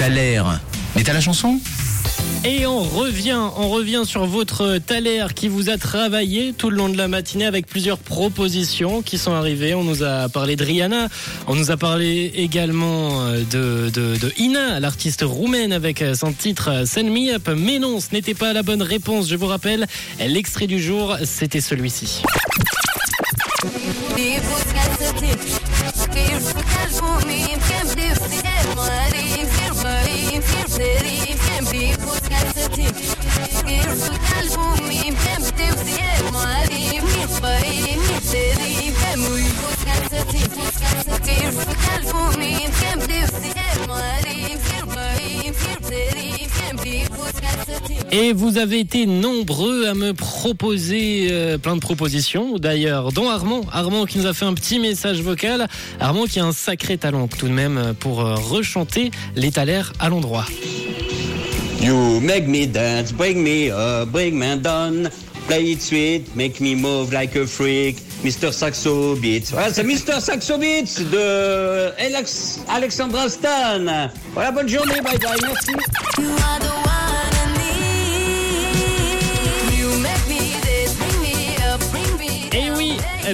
T'as l'air. Mais t'as la chanson? Et on revient, on revient sur votre Thaler qui vous a travaillé tout le long de la matinée avec plusieurs propositions qui sont arrivées. On nous a parlé de Rihanna, on nous a parlé également euh, de, de, de Ina, l'artiste roumaine avec son titre Send Me Up. Mais non, ce n'était pas la bonne réponse. Je vous rappelle, l'extrait du jour, c'était celui-ci. Et vous avez été nombreux à me proposer euh, plein de propositions, d'ailleurs, dont Armand. Armand qui nous a fait un petit message vocal. Armand qui a un sacré talent tout de même pour euh, rechanter les thalers à l'endroit. You make me dance, bring me up, bring me down. Play it sweet, make me move like a freak. Mr. Saxo Beats. Voilà, c'est Mr. Saxo Beats de Alex, Alexandra Stan. Voilà, bonne journée, bye bye, merci.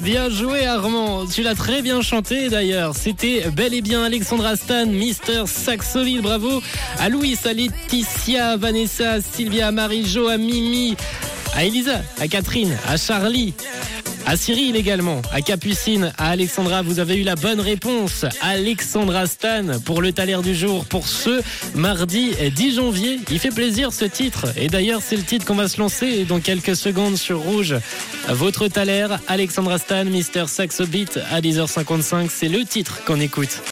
Bien joué Armand, tu l'as très bien chanté d'ailleurs. C'était bel et bien Alexandra Stan, Mister Saxoville, bravo. À Louis, à Laetitia, à Vanessa, à Sylvia, à Marie-Jo, à Mimi, à Elisa, à Catherine, à Charlie, à Cyril également, à Capucine, à Alexandra, vous avez eu la bonne réponse. Alexandra Stan pour le taler du jour pour ce mardi 10 janvier. Il fait plaisir ce titre. Et d'ailleurs, c'est le titre qu'on va se lancer dans quelques secondes sur Rouge. Votre taler, Alexandra Stan, Mister Saxo Beat à 10h55. C'est le titre qu'on écoute.